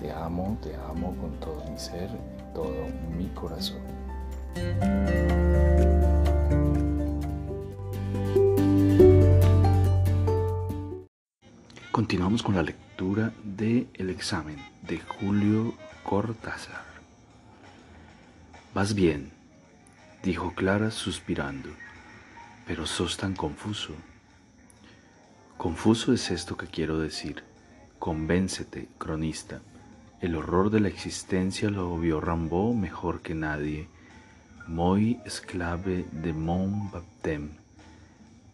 Te amo, te amo con todo mi ser, todo mi corazón. Continuamos con la lectura de examen de Julio Cortázar. Vas bien, dijo Clara suspirando, pero sos tan confuso. Confuso es esto que quiero decir. Convéncete, cronista. El horror de la existencia lo vio Rambaud mejor que nadie. Muy esclave de mon baptême.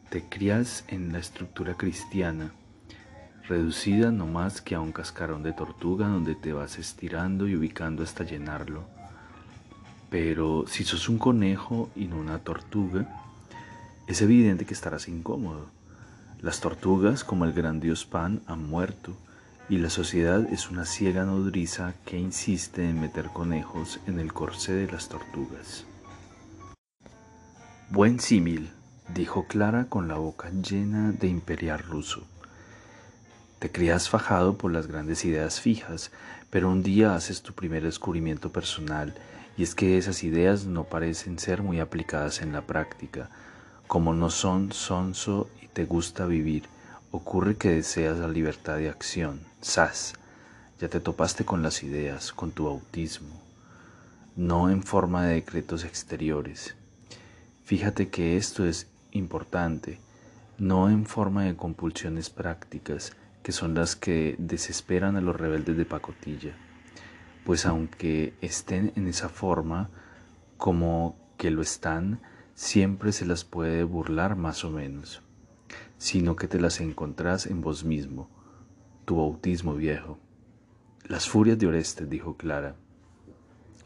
Te crías en la estructura cristiana, reducida no más que a un cascarón de tortuga donde te vas estirando y ubicando hasta llenarlo. Pero si sos un conejo y no una tortuga, es evidente que estarás incómodo. Las tortugas, como el gran dios Pan, han muerto, y la sociedad es una ciega nodriza que insiste en meter conejos en el corsé de las tortugas. Buen símil, dijo Clara con la boca llena de imperial ruso. Te crías fajado por las grandes ideas fijas, pero un día haces tu primer descubrimiento personal, y es que esas ideas no parecen ser muy aplicadas en la práctica, como no son sonso y te gusta vivir, ocurre que deseas la libertad de acción. ¡Sas! Ya te topaste con las ideas, con tu autismo, no en forma de decretos exteriores. Fíjate que esto es importante, no en forma de compulsiones prácticas, que son las que desesperan a los rebeldes de pacotilla, pues aunque estén en esa forma, como que lo están, siempre se las puede burlar más o menos, sino que te las encontrás en vos mismo, tu bautismo viejo. Las furias de Orestes, dijo Clara.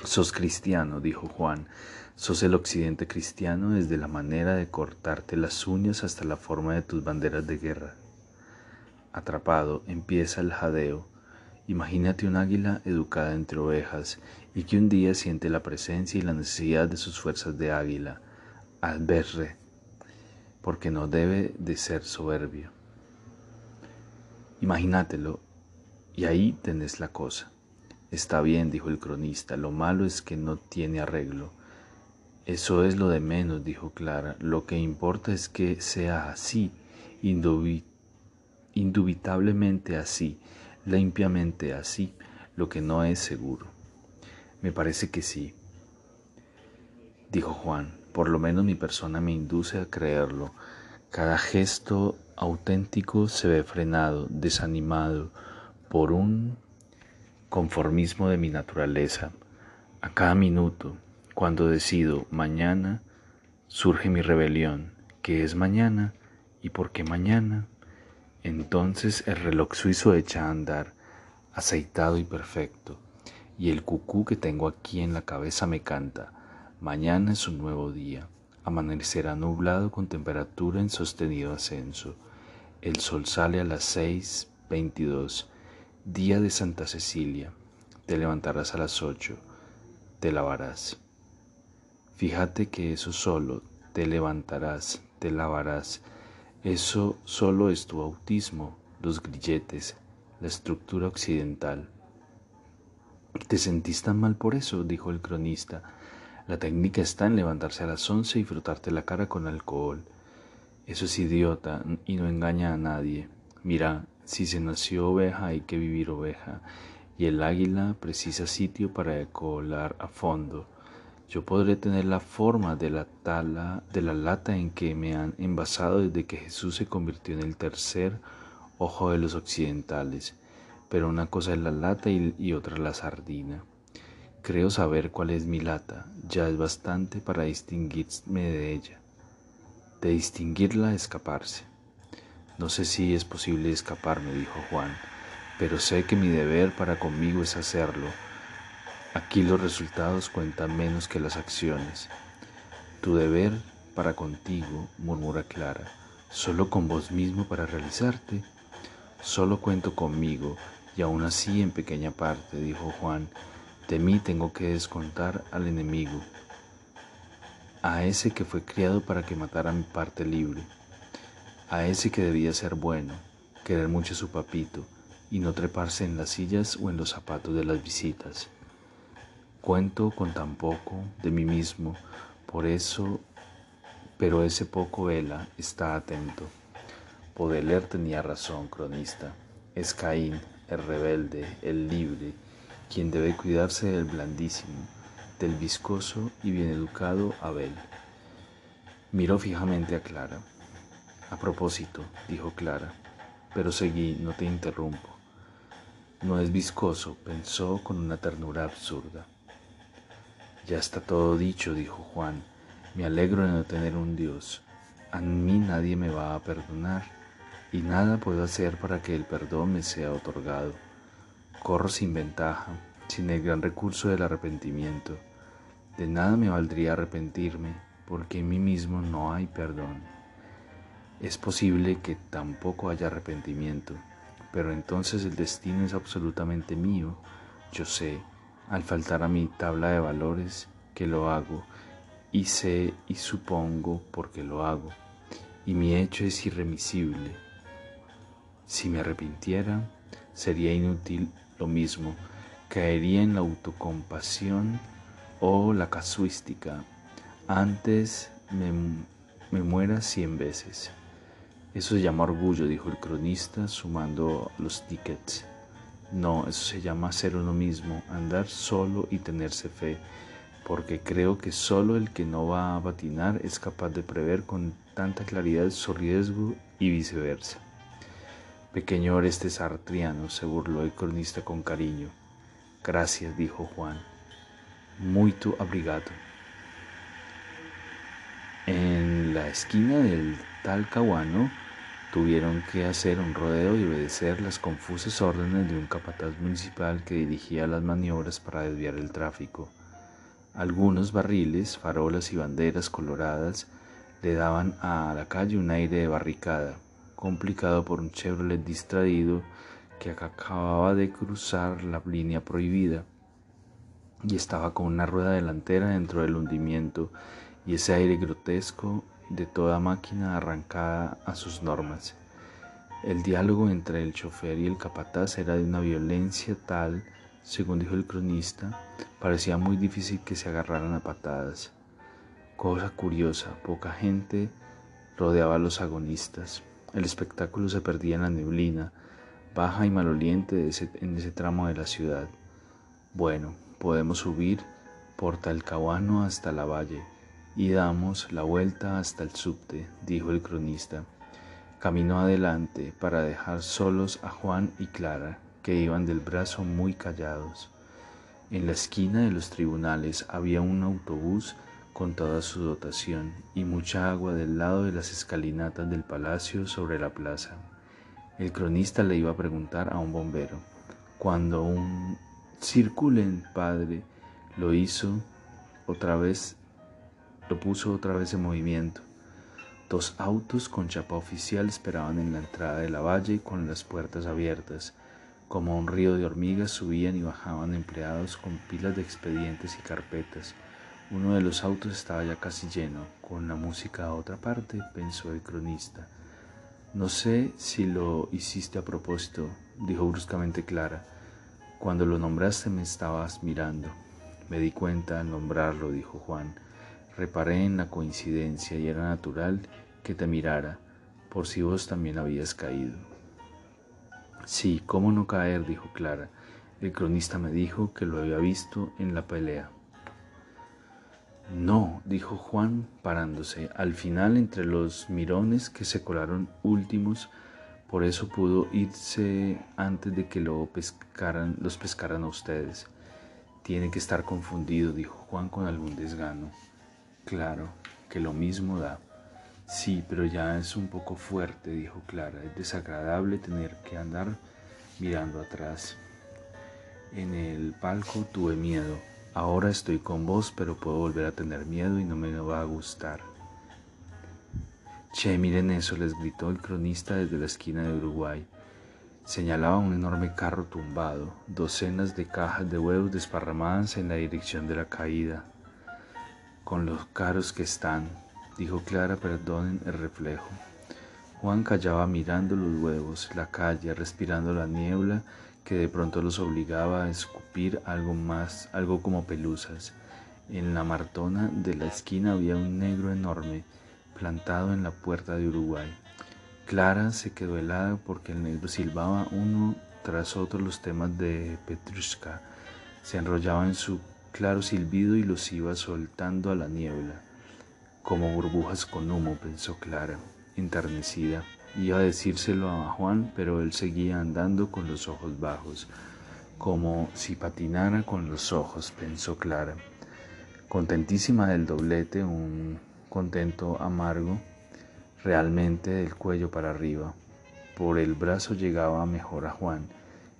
Sos cristiano, dijo Juan, sos el occidente cristiano desde la manera de cortarte las uñas hasta la forma de tus banderas de guerra. Atrapado, empieza el jadeo. Imagínate un águila educada entre ovejas y que un día siente la presencia y la necesidad de sus fuerzas de águila, verre, porque no debe de ser soberbio. Imagínatelo, y ahí tenés la cosa. Está bien, dijo el cronista, lo malo es que no tiene arreglo. Eso es lo de menos, dijo Clara, lo que importa es que sea así, indubitablemente así, limpiamente así, lo que no es seguro. Me parece que sí, dijo Juan, por lo menos mi persona me induce a creerlo. Cada gesto auténtico se ve frenado, desanimado por un conformismo de mi naturaleza. A cada minuto, cuando decido mañana, surge mi rebelión. ¿Qué es mañana? ¿Y por qué mañana? Entonces el reloj suizo echa a andar, aceitado y perfecto, y el cucú que tengo aquí en la cabeza me canta. Mañana es un nuevo día. Amanecerá nublado con temperatura en sostenido ascenso. El sol sale a las seis veintidós. Día de Santa Cecilia. Te levantarás a las ocho. Te lavarás. Fíjate que eso solo, te levantarás, te lavarás. Eso solo es tu autismo, los grilletes, la estructura occidental. ¿Te sentís tan mal por eso? dijo el cronista. La técnica está en levantarse a las once y frotarte la cara con alcohol. Eso es idiota y no engaña a nadie. Mira, si se nació oveja hay que vivir oveja, y el águila precisa sitio para decolar a fondo. Yo podré tener la forma de la tala de la lata en que me han envasado desde que Jesús se convirtió en el tercer ojo de los occidentales, pero una cosa es la lata y, y otra la sardina. Creo saber cuál es mi lata, ya es bastante para distinguirme de ella. De distinguirla, escaparse. No sé si es posible escaparme, dijo Juan, pero sé que mi deber para conmigo es hacerlo. Aquí los resultados cuentan menos que las acciones. Tu deber para contigo, murmura Clara, solo con vos mismo para realizarte. Solo cuento conmigo y aún así en pequeña parte, dijo Juan, de mí tengo que descontar al enemigo, a ese que fue criado para que matara mi parte libre, a ese que debía ser bueno, querer mucho a su papito y no treparse en las sillas o en los zapatos de las visitas. Cuento con tan poco de mí mismo, por eso, pero ese poco vela está atento. Baudelaire tenía razón, cronista. Es Caín, el rebelde, el libre, quien debe cuidarse del blandísimo, del viscoso y bien educado Abel. Miró fijamente a Clara. A propósito, dijo Clara, pero seguí, no te interrumpo. No es viscoso, pensó con una ternura absurda. Ya está todo dicho, dijo Juan. Me alegro de no tener un Dios. A mí nadie me va a perdonar y nada puedo hacer para que el perdón me sea otorgado. Corro sin ventaja, sin el gran recurso del arrepentimiento. De nada me valdría arrepentirme, porque en mí mismo no hay perdón. Es posible que tampoco haya arrepentimiento, pero entonces el destino es absolutamente mío. Yo sé, al faltar a mi tabla de valores, que lo hago, y sé y supongo porque lo hago, y mi hecho es irremisible si me arrepintiera, sería inútil lo mismo, caería en la autocompasión o la casuística. Antes me, muera cien veces. Eso se llama orgullo, dijo el cronista, sumando los tickets. No, eso se llama ser uno mismo, andar solo y tenerse fe, porque creo que solo el que no va a patinar es capaz de prever con tanta claridad su riesgo y viceversa. Pequeño Orestes Sartriano, se burló el cronista con cariño. Gracias, dijo Juan. Muy tu abrigado. En la esquina del Talcahuano tuvieron que hacer un rodeo y obedecer las confusas órdenes de un capataz municipal que dirigía las maniobras para desviar el tráfico. Algunos barriles, farolas y banderas coloradas le daban a la calle un aire de barricada complicado por un Chevrolet distraído que acababa de cruzar la línea prohibida y estaba con una rueda delantera dentro del hundimiento y ese aire grotesco de toda máquina arrancada a sus normas. El diálogo entre el chofer y el capataz era de una violencia tal, según dijo el cronista, parecía muy difícil que se agarraran a patadas. Cosa curiosa, poca gente rodeaba a los agonistas. El espectáculo se perdía en la neblina, baja y maloliente en ese tramo de la ciudad. Bueno, podemos subir por Talcahuano hasta la valle y damos la vuelta hasta el subte, dijo el cronista. Caminó adelante para dejar solos a Juan y Clara, que iban del brazo muy callados. En la esquina de los tribunales había un autobús con toda su dotación y mucha agua del lado de las escalinatas del palacio sobre la plaza. El cronista le iba a preguntar a un bombero. Cuando un circulen, padre, lo hizo otra vez, lo puso otra vez en movimiento. Dos autos con chapa oficial esperaban en la entrada de la valle con las puertas abiertas. Como un río de hormigas subían y bajaban empleados con pilas de expedientes y carpetas. Uno de los autos estaba ya casi lleno, con la música a otra parte, pensó el cronista. No sé si lo hiciste a propósito, dijo bruscamente Clara. Cuando lo nombraste me estabas mirando. Me di cuenta al nombrarlo, dijo Juan. Reparé en la coincidencia y era natural que te mirara, por si vos también habías caído. Sí, ¿cómo no caer? dijo Clara. El cronista me dijo que lo había visto en la pelea. No, dijo Juan parándose. Al final, entre los mirones que se colaron últimos, por eso pudo irse antes de que lo pescaran, los pescaran a ustedes. Tiene que estar confundido, dijo Juan con algún desgano. Claro, que lo mismo da. Sí, pero ya es un poco fuerte, dijo Clara. Es desagradable tener que andar mirando atrás. en el palco tuve miedo. Ahora estoy con vos, pero puedo volver a tener miedo y no me va a gustar. Che, miren eso, les gritó el cronista desde la esquina de Uruguay. Señalaba un enorme carro tumbado, docenas de cajas de huevos desparramadas en la dirección de la caída. Con los caros que están, dijo Clara, perdonen el reflejo. Juan callaba mirando los huevos, la calle, respirando la niebla que de pronto los obligaba a escupir algo más, algo como pelusas. En la martona de la esquina había un negro enorme plantado en la puerta de Uruguay. Clara se quedó helada porque el negro silbaba uno tras otro los temas de Petrushka. Se enrollaba en su claro silbido y los iba soltando a la niebla. Como burbujas con humo, pensó Clara, enternecida. Iba a decírselo a Juan, pero él seguía andando con los ojos bajos, como si patinara con los ojos, pensó Clara. Contentísima del doblete, un contento amargo, realmente del cuello para arriba. Por el brazo llegaba mejor a Juan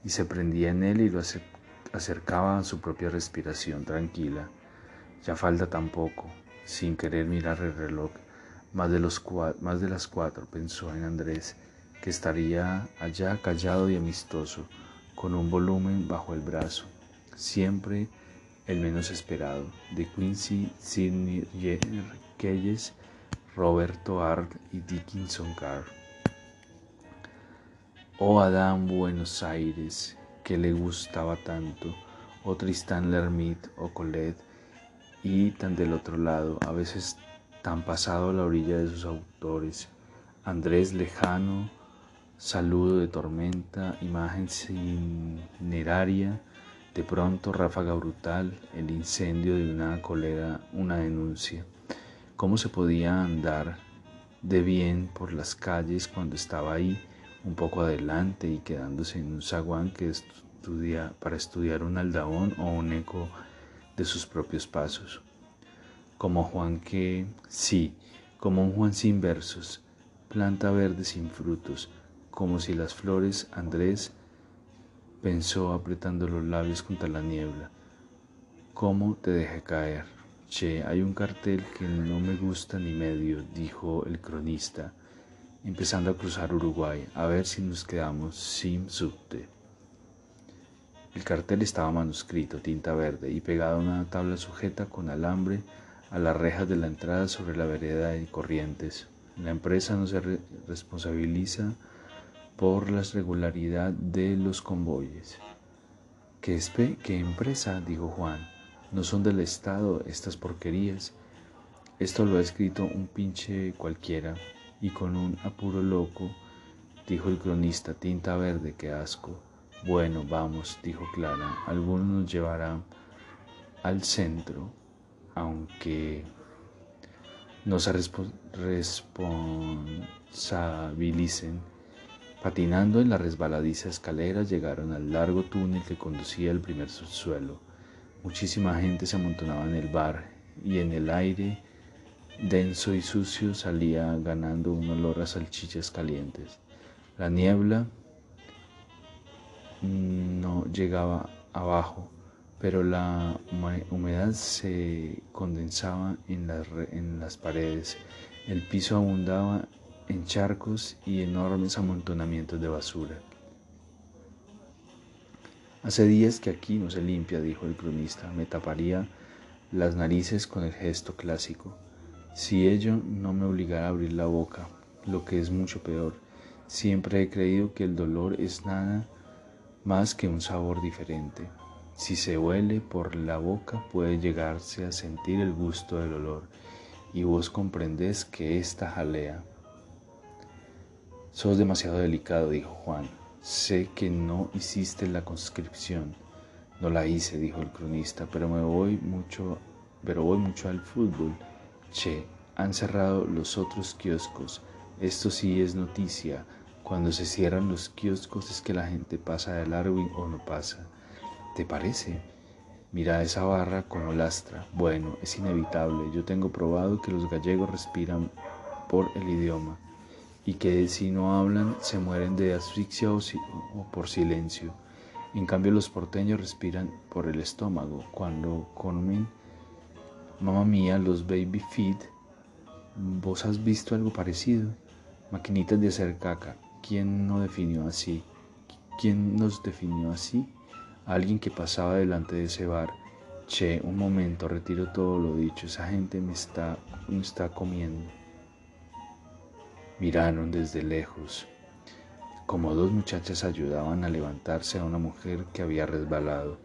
y se prendía en él y lo acercaba a su propia respiración tranquila. Ya falta tampoco, sin querer mirar el reloj. Más de, los más de las cuatro pensó en Andrés, que estaría allá callado y amistoso, con un volumen bajo el brazo, siempre el menos esperado, de Quincy Sidney Keyes Roberto Art y Dickinson Carr. Oh Adán Buenos Aires, que le gustaba tanto, o Tristán Lermit o Colette, y tan del otro lado, a veces tan pasado a la orilla de sus autores, Andrés Lejano, Saludo de tormenta, imagen cineraria, de pronto ráfaga brutal, el incendio de una colera, una denuncia. ¿Cómo se podía andar de bien por las calles cuando estaba ahí, un poco adelante y quedándose en un zaguán que estudia, para estudiar un aldabón o un eco de sus propios pasos? Como Juan que, sí, como un Juan sin versos, planta verde sin frutos, como si las flores Andrés pensó apretando los labios contra la niebla. ¿Cómo te dejé caer? Che, hay un cartel que no me gusta ni medio, dijo el cronista, empezando a cruzar Uruguay, a ver si nos quedamos sin subte. El cartel estaba manuscrito, tinta verde, y pegado a una tabla sujeta con alambre a las rejas de la entrada sobre la vereda de Corrientes. La empresa no se responsabiliza por la regularidad de los convoyes. ¿Qué, ¿Qué empresa? dijo Juan. No son del Estado estas porquerías. Esto lo ha escrito un pinche cualquiera y con un apuro loco, dijo el cronista, tinta verde, qué asco. Bueno, vamos, dijo Clara, algunos nos llevarán al centro, aunque no se responsabilicen. Patinando en la resbaladiza escalera llegaron al largo túnel que conducía al primer subsuelo. Muchísima gente se amontonaba en el bar y en el aire denso y sucio salía ganando un olor a salchichas calientes. La niebla no llegaba abajo, pero la humedad se condensaba en las, en las paredes. El piso abundaba en charcos y enormes amontonamientos de basura. Hace días que aquí no se limpia, dijo el cronista. Me taparía las narices con el gesto clásico. Si ello no me obligara a abrir la boca, lo que es mucho peor, siempre he creído que el dolor es nada más que un sabor diferente. Si se huele por la boca puede llegarse a sentir el gusto del olor, y vos comprendés que esta jalea. Sos demasiado delicado, dijo Juan. Sé que no hiciste la conscripción. No la hice, dijo el cronista, pero me voy mucho, pero voy mucho al fútbol. Che, han cerrado los otros kioscos. Esto sí es noticia. Cuando se cierran los kioscos es que la gente pasa de largo o no pasa. ¿Te parece? Mira esa barra como lastra. Bueno, es inevitable. Yo tengo probado que los gallegos respiran por el idioma y que si no hablan se mueren de asfixia o, por silencio. En cambio los porteños respiran por el estómago. Cuando comen, mamá mía, los baby feed, ¿vos has visto algo parecido? Maquinitas de hacer caca. ¿Quién no definió así? ¿Quién nos definió así? Alguien que pasaba delante de ese bar. Che, un momento, retiro todo lo dicho. Esa gente me está, me está comiendo. Miraron desde lejos como dos muchachas ayudaban a levantarse a una mujer que había resbalado.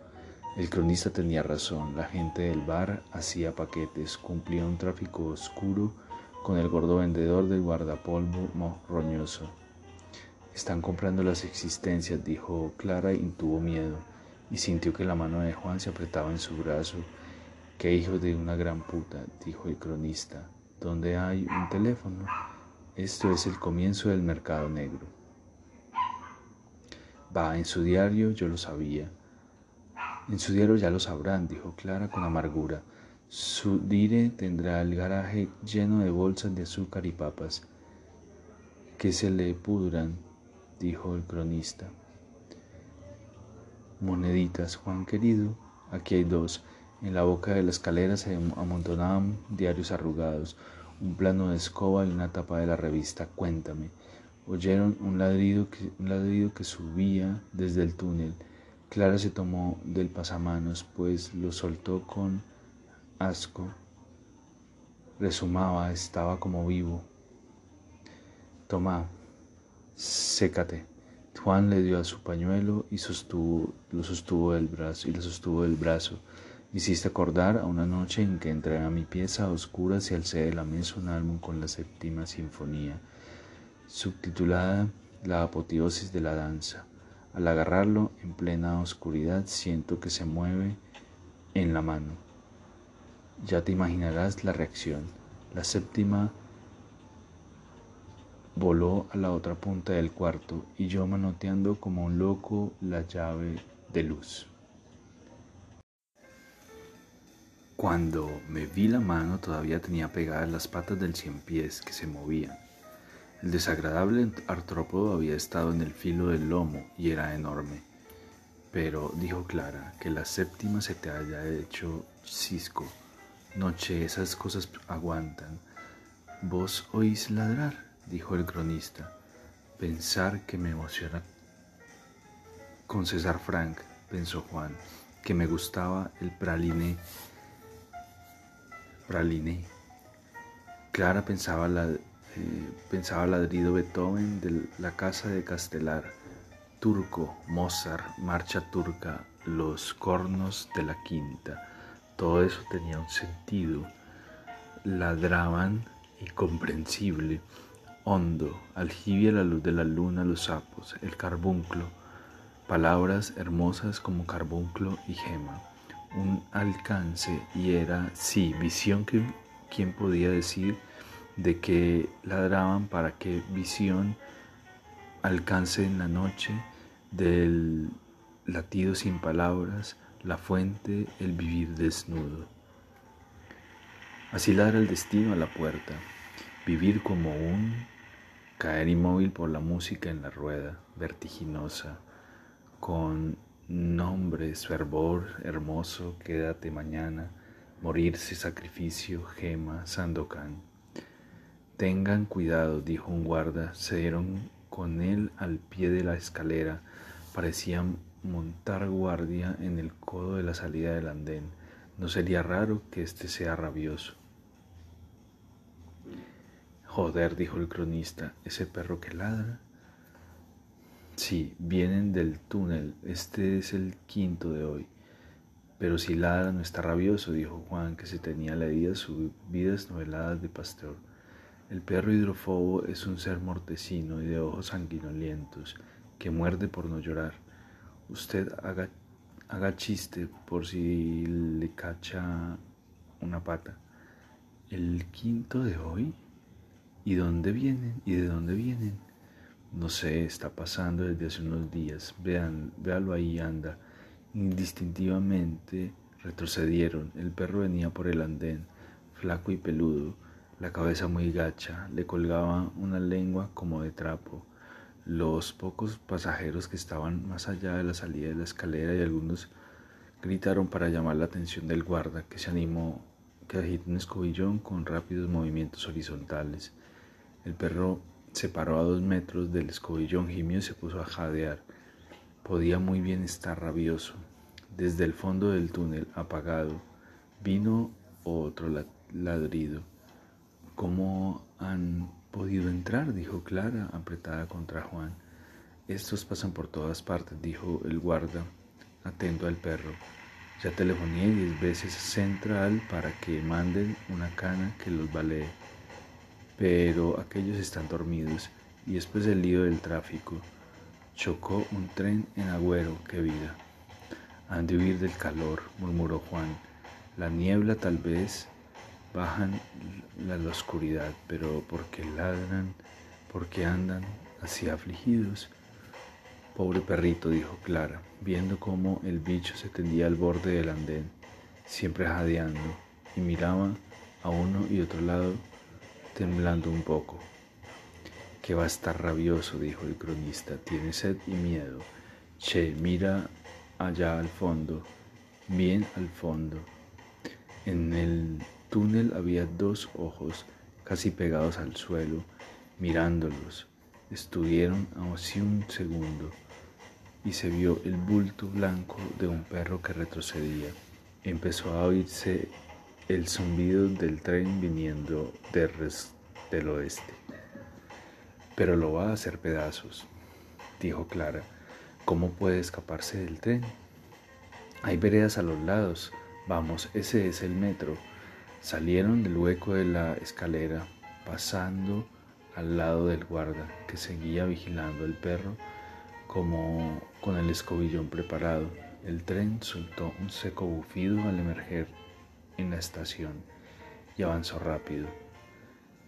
El cronista tenía razón, la gente del bar hacía paquetes, cumplía un tráfico oscuro con el gordo vendedor del guardapolvo roñoso. Están comprando las existencias, dijo Clara y tuvo miedo, y sintió que la mano de Juan se apretaba en su brazo. Qué hijo de una gran puta, dijo el cronista. ¿Dónde hay un teléfono? Esto es el comienzo del mercado negro. Va, en su diario yo lo sabía. En su diario ya lo sabrán, dijo Clara con amargura. Su dire tendrá el garaje lleno de bolsas de azúcar y papas. Que se le pudran, dijo el cronista. Moneditas, Juan querido, aquí hay dos. En la boca de la escalera se amontonaban diarios arrugados, un plano de escoba y una tapa de la revista Cuéntame. Oyeron un ladrido, que, un ladrido que subía desde el túnel. Clara se tomó del pasamanos, pues lo soltó con asco. Resumaba, estaba como vivo. Toma, sécate. Juan le dio a su pañuelo y sostuvo, lo sostuvo del brazo y le sostuvo del brazo. Hiciste acordar a una noche en que entré a mi pieza a oscuras y alcé de la mesa un álbum con la séptima sinfonía subtitulada La apoteosis de la danza. Al agarrarlo en plena oscuridad siento que se mueve en la mano. Ya te imaginarás la reacción. La séptima voló a la otra punta del cuarto y yo manoteando como un loco la llave de luz. Cuando me vi la mano todavía tenía pegadas las patas del cien pies que se movían. El desagradable artrópodo había estado en el filo del lomo y era enorme. Pero, dijo Clara, que la séptima se te haya hecho cisco. Noche, esas cosas aguantan. ¿Vos oís ladrar? Dijo el cronista. Pensar que me emociona con César Frank, pensó Juan, que me gustaba el praliné. Praliné. Clara pensaba la eh, pensaba ladrido Beethoven de la casa de Castelar, Turco, Mozart, Marcha Turca, los cornos de la quinta. Todo eso tenía un sentido. Ladraban incomprensible, hondo, aljibia la luz de la luna, los sapos, el carbunclo, palabras hermosas como carbunclo y gema. Un alcance y era, sí, visión que quien podía decir de que ladraban para que visión alcance en la noche del latido sin palabras, la fuente, el vivir desnudo. Así ladra el destino a la puerta, vivir como un, caer inmóvil por la música en la rueda, vertiginosa, con nombres, fervor hermoso, quédate mañana, morirse, sacrificio, gema, sandokan. Tengan cuidado, dijo un guarda. Se dieron con él al pie de la escalera. Parecían montar guardia en el codo de la salida del andén. No sería raro que éste sea rabioso. Joder, dijo el cronista, ese perro que ladra. Sí, vienen del túnel, este es el quinto de hoy. Pero si ladra no está rabioso, dijo Juan, que se tenía leídas vidas noveladas de pastor. El perro hidrofobo es un ser mortecino y de ojos sanguinolientos que muerde por no llorar. Usted haga, haga chiste por si le cacha una pata. ¿El quinto de hoy? ¿Y dónde vienen? ¿Y de dónde vienen? No sé, está pasando desde hace unos días. Vean, véalo ahí, anda. Indistintivamente retrocedieron. El perro venía por el andén, flaco y peludo la cabeza muy gacha, le colgaba una lengua como de trapo, los pocos pasajeros que estaban más allá de la salida de la escalera y algunos gritaron para llamar la atención del guarda, que se animó que agitó un escobillón con rápidos movimientos horizontales. El perro se paró a dos metros del escobillón, gimió y se puso a jadear. Podía muy bien estar rabioso. Desde el fondo del túnel, apagado, vino otro ladrido. ¿Cómo han podido entrar? dijo Clara, apretada contra Juan. Estos pasan por todas partes, dijo el guarda, atento al perro. Ya telefoné diez veces a Central para que manden una cana que los balee, pero aquellos están dormidos y después del lío del tráfico chocó un tren en Agüero, qué vida. Han de huir del calor, murmuró Juan. La niebla tal vez bajan la, la oscuridad, pero ¿por qué ladran? ¿Por qué andan así afligidos? Pobre perrito, dijo Clara, viendo cómo el bicho se tendía al borde del andén, siempre jadeando, y miraba a uno y otro lado, temblando un poco. Que va a estar rabioso, dijo el cronista, tiene sed y miedo. Che, mira allá al fondo, bien al fondo. En el túnel había dos ojos casi pegados al suelo, mirándolos. Estuvieron así un segundo y se vio el bulto blanco de un perro que retrocedía. Empezó a oírse el zumbido del tren viniendo del oeste. Pero lo va a hacer pedazos, dijo Clara. ¿Cómo puede escaparse del tren? Hay veredas a los lados. Vamos, ese es el metro. Salieron del hueco de la escalera, pasando al lado del guarda que seguía vigilando el perro como con el escobillón preparado. El tren soltó un seco bufido al emerger en la estación y avanzó rápido.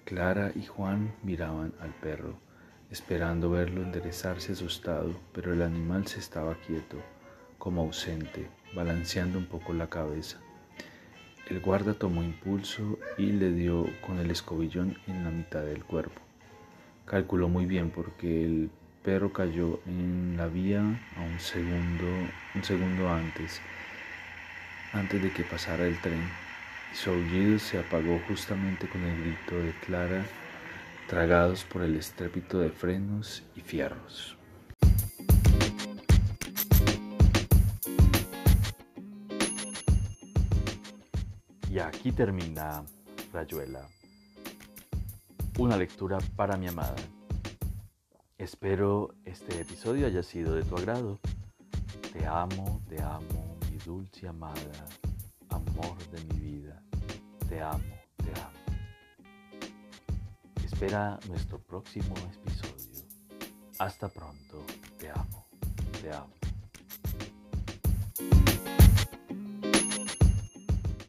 Clara y Juan miraban al perro, esperando verlo enderezarse asustado, pero el animal se estaba quieto, como ausente, balanceando un poco la cabeza. El guarda tomó impulso y le dio con el escobillón en la mitad del cuerpo. Calculó muy bien porque el perro cayó en la vía a un segundo, un segundo antes, antes de que pasara el tren, su aullido se apagó justamente con el grito de Clara, tragados por el estrépito de frenos y fierros. Y aquí termina Rayuela, una lectura para mi amada. Espero este episodio haya sido de tu agrado. Te amo, te amo, dulce amada, amor de mi vida. Te amo, te amo. Espera nuestro próximo episodio. Hasta pronto, te amo, te amo.